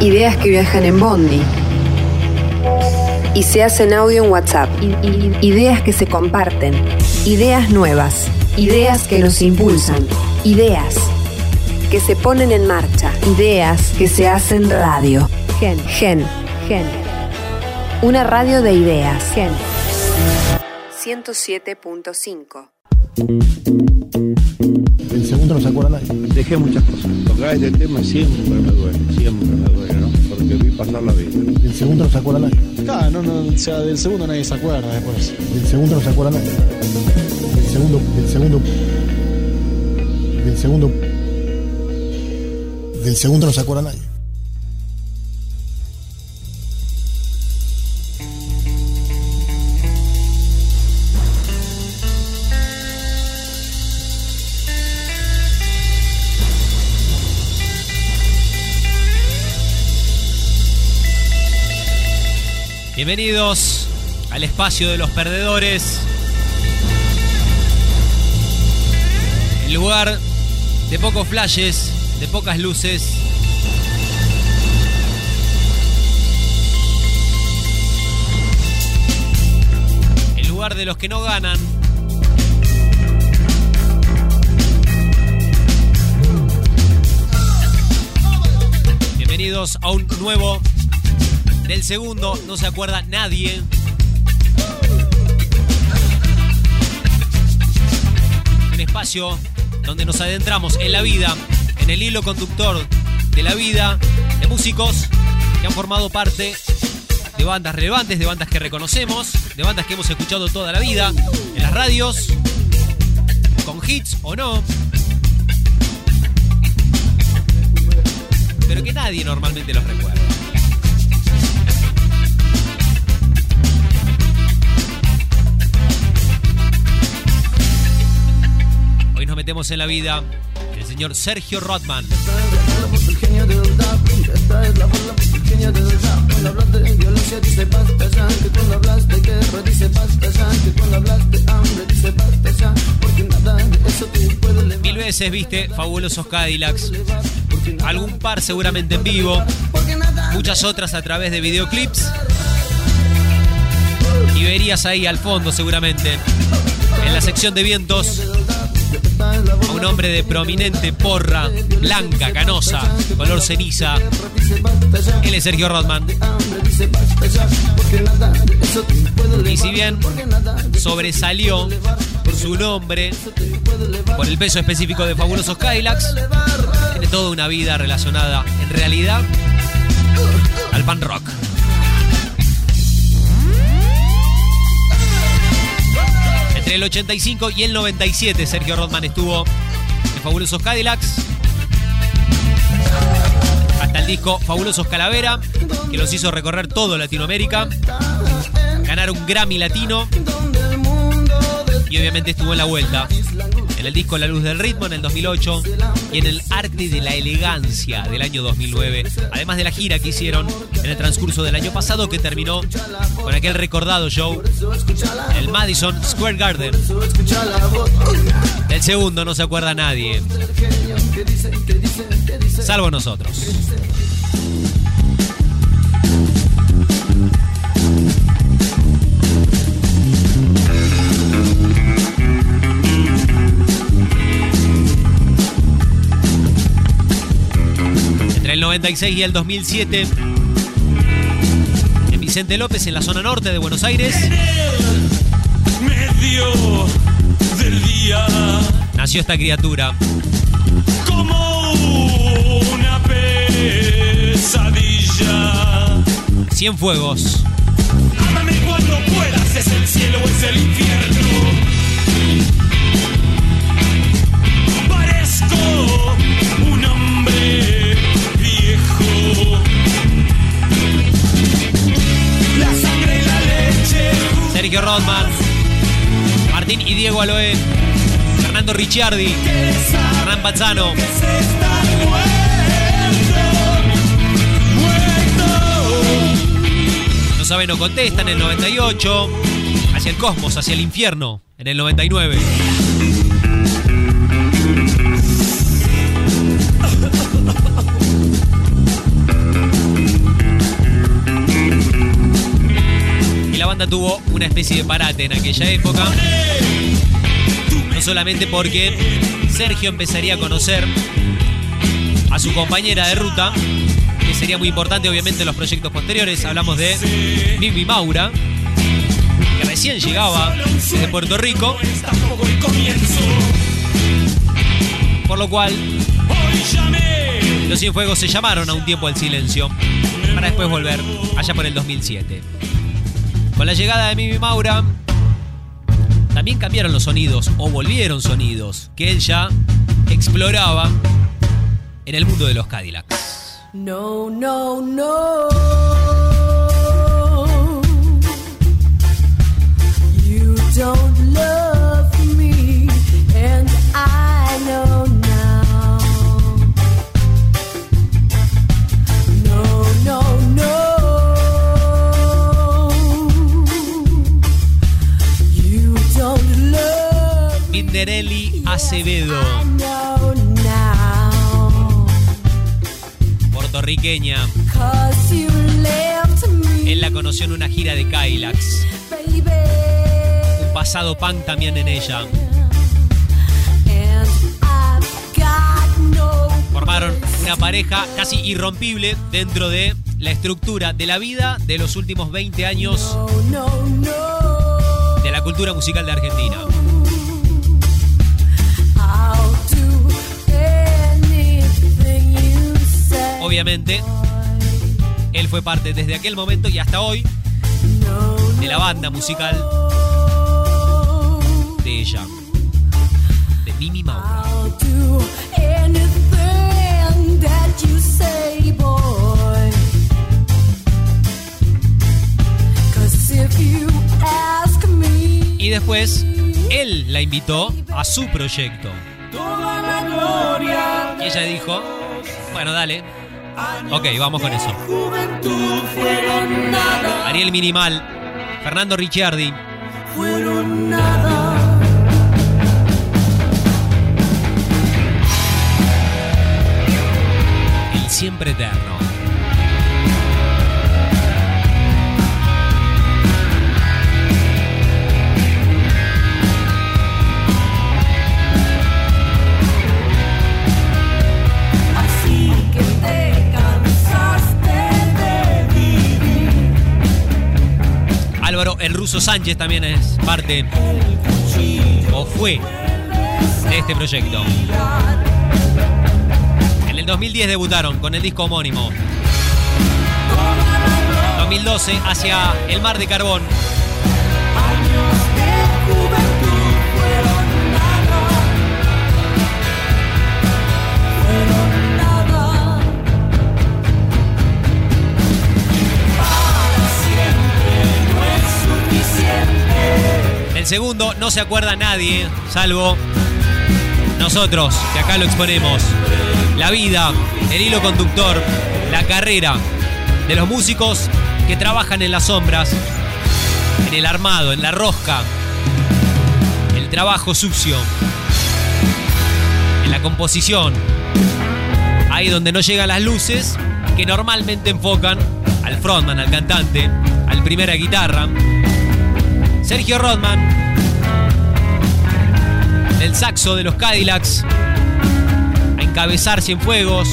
Ideas que viajan en Bondi. Y se hacen audio en WhatsApp. Ideas que se comparten. Ideas nuevas. Ideas que nos impulsan. Ideas que se ponen en marcha. Ideas que se hacen radio. Gen. Gen. Gen. Una radio de ideas. Gen. 107.5. El segundo no se acuerda nadie. Dejé muchas cosas. Tocar este tema siempre me duele, siempre me duele, ¿no? Porque vi pasar la vida. Del segundo no se acuerda nadie. Claro, no, no, o sea, del segundo nadie se acuerda después. Del segundo no se acuerda nadie. Del segundo, del segundo. Del segundo. Del segundo no se acuerda nadie. Bienvenidos al espacio de los perdedores. El lugar de pocos flashes, de pocas luces. El lugar de los que no ganan. Bienvenidos a un nuevo del segundo no se acuerda nadie. Un espacio donde nos adentramos en la vida, en el hilo conductor de la vida de músicos que han formado parte de bandas relevantes, de bandas que reconocemos, de bandas que hemos escuchado toda la vida, en las radios, con hits o no. Pero que nadie normalmente los recuerda. En la vida del señor Sergio Rothman. Mil veces viste fabulosos Cadillacs, algún par seguramente en vivo, muchas otras a través de videoclips. Y verías ahí al fondo seguramente, en la sección de vientos, a un hombre de prominente porra, blanca, canosa, color ceniza. Él es Sergio Rodman. Y si bien sobresalió su nombre por el peso específico de Fabulosos Cadillacs, tiene toda una vida relacionada, en realidad, al pan rock. El 85 y el 97 Sergio Rodman estuvo en Fabulosos Cadillacs. Hasta el disco Fabulosos Calavera, que los hizo recorrer todo Latinoamérica. Ganar un Grammy Latino. Y obviamente estuvo en la vuelta. En el disco La Luz del Ritmo en el 2008 y en el Arte de la Elegancia del año 2009. Además de la gira que hicieron en el transcurso del año pasado que terminó con aquel recordado show el Madison Square Garden. Del segundo no se acuerda nadie. Salvo nosotros. 96 y el 2007, en Vicente López, en la zona norte de Buenos Aires, medio del día nació esta criatura. como una pesadilla. Cienfuegos. Ámame cuando puedas, es el cielo o es el infierno. Rodman, Martín y Diego Aloe, Fernando Ricciardi, Hernán Pazzano, no saben o contestan en el 98, hacia el cosmos, hacia el infierno en el 99. Tuvo una especie de parate en aquella época. No solamente porque Sergio empezaría a conocer a su compañera de ruta, que sería muy importante obviamente en los proyectos posteriores. Hablamos de Mimi Maura, que recién llegaba desde Puerto Rico, por lo cual los Cienfuegos se llamaron a un tiempo al silencio, para después volver allá por el 2007. Con la llegada de Mimi Maura, también cambiaron los sonidos, o volvieron sonidos, que él ya exploraba en el mundo de los Cadillacs. No, no, no. Puertorriqueña. Él la conoció en una gira de baby. Un pasado punk también en ella. Formaron una pareja casi irrompible dentro de la estructura de la vida de los últimos 20 años de la cultura musical de Argentina. Obviamente, él fue parte desde aquel momento y hasta hoy de la banda musical de ella, de Mimi Maura. Y después, él la invitó a su proyecto. Toda la gloria Y ella dijo, bueno, dale. Ok, vamos con eso. Ariel Minimal, Fernando Ricciardi, fueron nada. el siempre eterno. El Ruso Sánchez también es parte o fue de este proyecto. En el 2010 debutaron con el disco homónimo. 2012 hacia El Mar de Carbón. Suficiente. El segundo no se acuerda nadie, salvo nosotros, que acá lo exponemos. La vida, el hilo conductor, la carrera de los músicos que trabajan en las sombras, en el armado, en la rosca, el trabajo sucio, en la composición, ahí donde no llegan las luces que normalmente enfocan al frontman, al cantante, al primera guitarra. Sergio Rodman, el saxo de los Cadillacs, a encabezar Cienfuegos,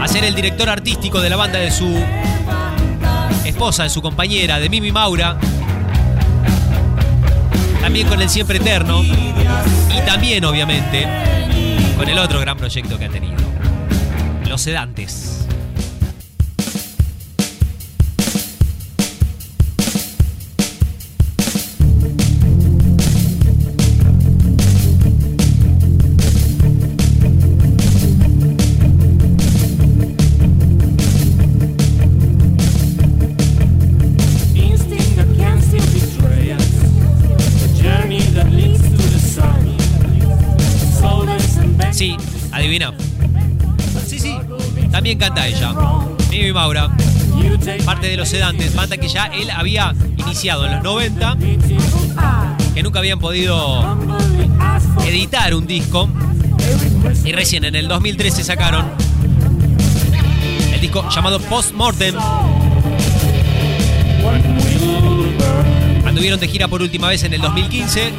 a ser el director artístico de la banda de su esposa, de su compañera, de Mimi Maura, también con el Siempre Eterno y también, obviamente, con el otro gran proyecto que ha tenido, Los Sedantes. Sí, adivina. Sí, sí, también canta ella, Mimi Maura. Parte de los sedantes, banda que ya él había iniciado en los 90, que nunca habían podido editar un disco y recién en el 2013 sacaron el disco llamado Post Mortem Anduvieron de gira por última vez en el 2015.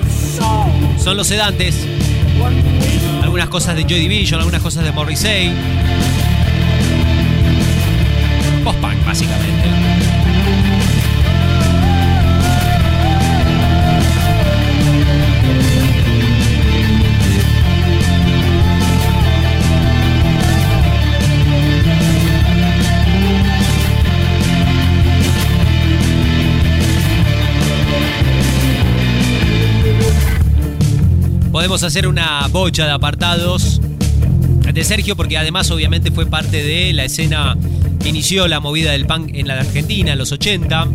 Son los sedantes. Algunas cosas de Joy Division, algunas cosas de Morrissey. Post-punk, básicamente. Hacer una bocha de apartados de Sergio porque además obviamente fue parte de la escena que inició la movida del punk en la Argentina en los 80.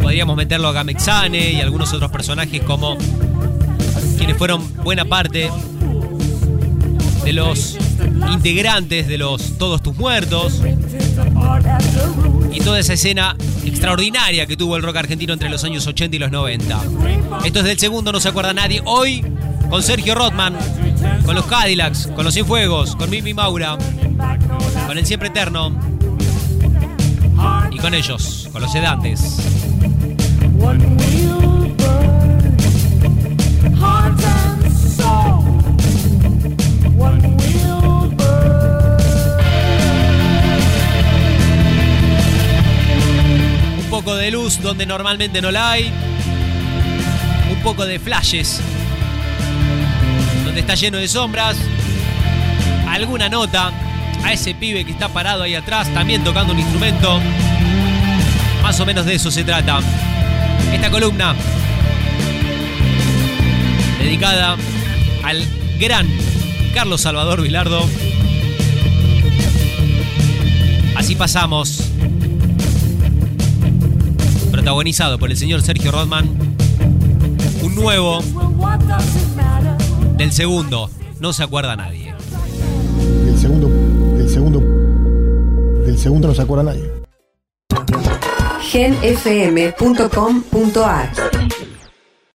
Podríamos meterlo a Gamexane y algunos otros personajes como quienes fueron buena parte de los integrantes de los Todos tus muertos y toda esa escena extraordinaria que tuvo el rock argentino entre los años 80 y los 90. Esto es del segundo, no se acuerda nadie. Hoy con Sergio Rothman, con los Cadillacs, con los Cienfuegos, con Mimi Maura, con el Siempre Eterno y con ellos, con los sedantes. Un poco de luz donde normalmente no la hay. Un poco de flashes donde está lleno de sombras. Alguna nota a ese pibe que está parado ahí atrás, también tocando un instrumento. Más o menos de eso se trata. Esta columna dedicada al gran Carlos Salvador Vilardo. Así pasamos. Protagonizado por el señor Sergio Rodman. Un nuevo del segundo. No se acuerda nadie. Del segundo, del segundo, del segundo no se acuerda nadie. genfm.com.ar